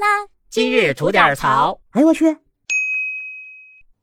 啦！今日吐点槽。哎呦我去！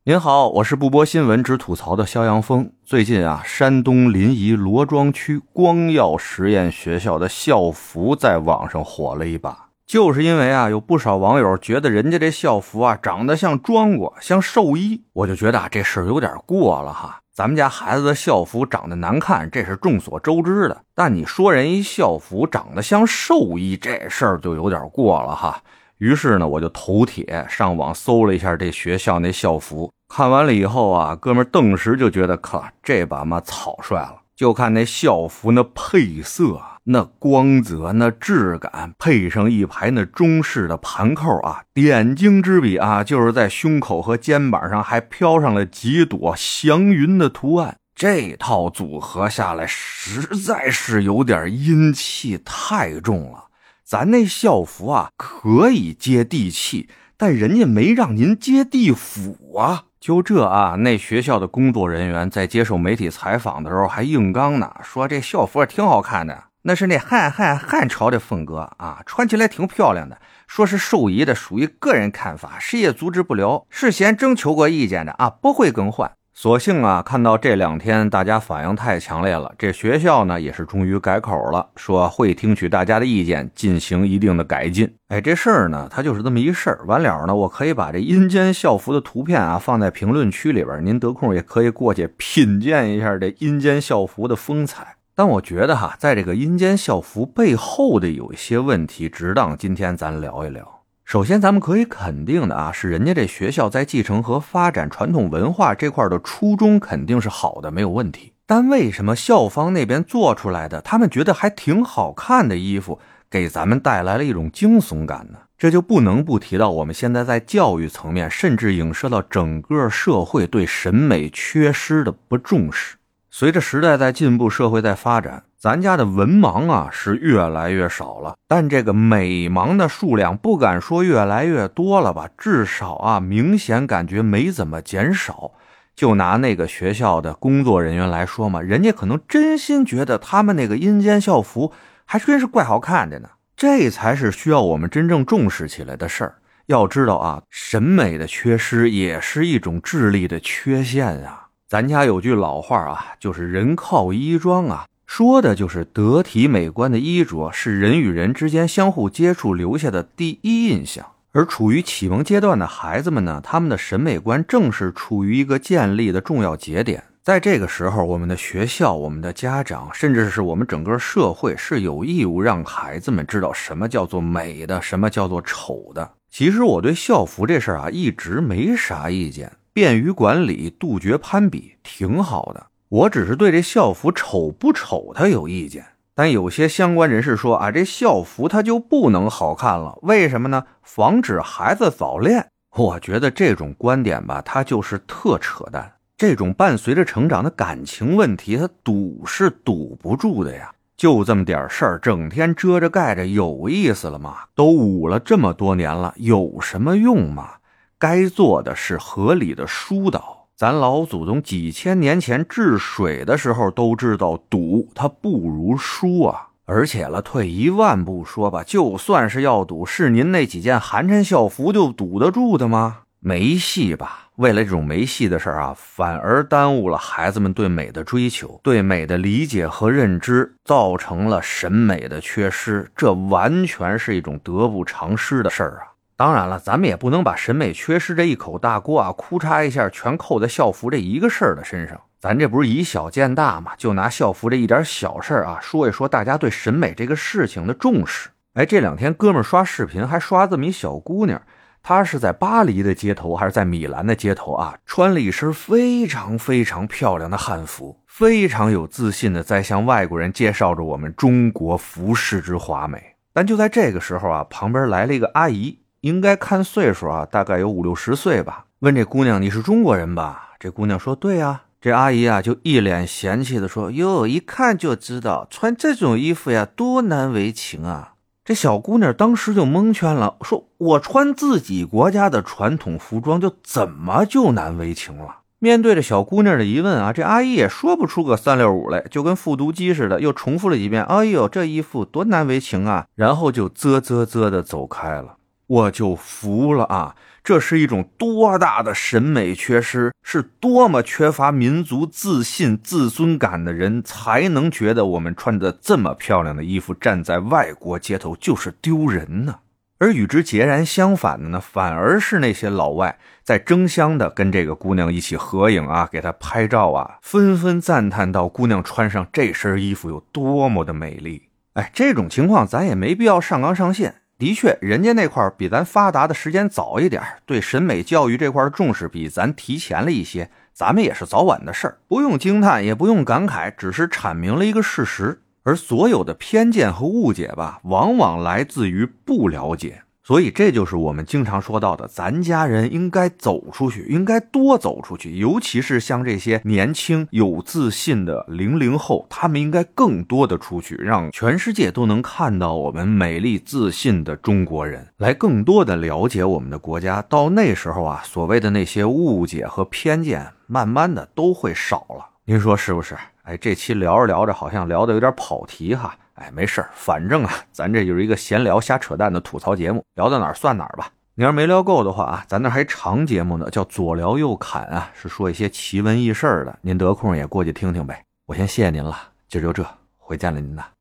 您好，我是不播新闻只吐槽的肖阳峰。最近啊，山东临沂罗庄区光耀实验学校的校服在网上火了一把，就是因为啊，有不少网友觉得人家这校服啊长得像装过，像兽衣，我就觉得啊这事儿有点过了哈。咱们家孩子的校服长得难看，这是众所周知的。但你说人一校服长得像兽衣，这事儿就有点过了哈。于是呢，我就头铁上网搜了一下这学校那校服，看完了以后啊，哥们顿时就觉得，靠，这把嘛草率了。就看那校服那配色。那光泽、那质感，配上一排那中式的盘扣啊，点睛之笔啊，就是在胸口和肩膀上还飘上了几朵祥云的图案。这套组合下来，实在是有点阴气太重了。咱那校服啊，可以接地气，但人家没让您接地府啊。就这啊，那学校的工作人员在接受媒体采访的时候还硬刚呢，说这校服挺好看的。那是那汉汉汉朝的风格啊，穿起来挺漂亮的。说是寿衣的，属于个人看法，谁也阻止不了。事先征求过意见的啊，不会更换。所幸啊，看到这两天大家反应太强烈了，这学校呢也是终于改口了，说会听取大家的意见，进行一定的改进。哎，这事儿呢，它就是这么一事儿。完了呢，我可以把这阴间校服的图片啊放在评论区里边，您得空也可以过去品鉴一下这阴间校服的风采。但我觉得哈，在这个阴间校服背后的有一些问题，值当今天咱聊一聊。首先，咱们可以肯定的啊，是人家这学校在继承和发展传统文化这块的初衷肯定是好的，没有问题。但为什么校方那边做出来的，他们觉得还挺好看的衣服，给咱们带来了一种惊悚感呢？这就不能不提到我们现在在教育层面，甚至影射到整个社会对审美缺失的不重视。随着时代在进步，社会在发展，咱家的文盲啊是越来越少了，但这个美盲的数量不敢说越来越多了吧，至少啊明显感觉没怎么减少。就拿那个学校的工作人员来说嘛，人家可能真心觉得他们那个阴间校服还真是怪好看的呢。这才是需要我们真正重视起来的事儿。要知道啊，审美的缺失也是一种智力的缺陷啊。咱家有句老话啊，就是“人靠衣装”啊，说的就是得体美观的衣着是人与人之间相互接触留下的第一印象。而处于启蒙阶段的孩子们呢，他们的审美观正是处于一个建立的重要节点。在这个时候，我们的学校、我们的家长，甚至是我们整个社会，是有义务让孩子们知道什么叫做美的，什么叫做丑的。其实我对校服这事儿啊，一直没啥意见。便于管理，杜绝攀比，挺好的。我只是对这校服丑不丑，他有意见。但有些相关人士说啊，这校服它就不能好看了，为什么呢？防止孩子早恋。我觉得这种观点吧，它就是特扯淡。这种伴随着成长的感情问题，它堵是堵不住的呀。就这么点事儿，整天遮着盖着，有意思了吗？都捂了这么多年了，有什么用吗？该做的是合理的疏导。咱老祖宗几千年前治水的时候都知道堵它不如疏啊。而且了，退一万步说吧，就算是要堵，是您那几件寒碜校服就堵得住的吗？没戏吧？为了这种没戏的事儿啊，反而耽误了孩子们对美的追求、对美的理解和认知，造成了审美的缺失。这完全是一种得不偿失的事儿啊。当然了，咱们也不能把审美缺失这一口大锅啊，哭嚓一下全扣在校服这一个事儿的身上。咱这不是以小见大吗？就拿校服这一点小事儿啊，说一说大家对审美这个事情的重视。哎，这两天哥们刷视频还刷这么一小姑娘，她是在巴黎的街头还是在米兰的街头啊？穿了一身非常非常漂亮的汉服，非常有自信的在向外国人介绍着我们中国服饰之华美。但就在这个时候啊，旁边来了一个阿姨。应该看岁数啊，大概有五六十岁吧。问这姑娘：“你是中国人吧？”这姑娘说：“对呀。”这阿姨啊，就一脸嫌弃的说：“哟，一看就知道穿这种衣服呀，多难为情啊！”这小姑娘当时就蒙圈了，说：“我穿自己国家的传统服装，就怎么就难为情了？”面对着小姑娘的疑问啊，这阿姨也说不出个三六五来，就跟复读机似的，又重复了一遍：“哎呦，这衣服多难为情啊！”然后就啧啧啧的走开了。我就服了啊！这是一种多大的审美缺失，是多么缺乏民族自信、自尊感的人才能觉得我们穿着这么漂亮的衣服站在外国街头就是丢人呢？而与之截然相反的呢，反而是那些老外在争相的跟这个姑娘一起合影啊，给她拍照啊，纷纷赞叹到姑娘穿上这身衣服有多么的美丽。哎，这种情况咱也没必要上纲上线。的确，人家那块比咱发达的时间早一点，对审美教育这块的重视比咱提前了一些，咱们也是早晚的事儿，不用惊叹，也不用感慨，只是阐明了一个事实。而所有的偏见和误解吧，往往来自于不了解。所以，这就是我们经常说到的，咱家人应该走出去，应该多走出去。尤其是像这些年轻有自信的零零后，他们应该更多的出去，让全世界都能看到我们美丽自信的中国人，来更多的了解我们的国家。到那时候啊，所谓的那些误解和偏见，慢慢的都会少了。您说是不是？哎，这期聊着聊着，好像聊的有点跑题哈。哎，没事儿反正啊，咱这就是一个闲聊、瞎扯淡的吐槽节目，聊到哪儿算哪儿吧。你要是没聊够的话啊，咱那还长节目呢，叫左聊右侃啊，是说一些奇闻异事的。您得空也过去听听呗。我先谢谢您了，今儿就这，回见了您呐。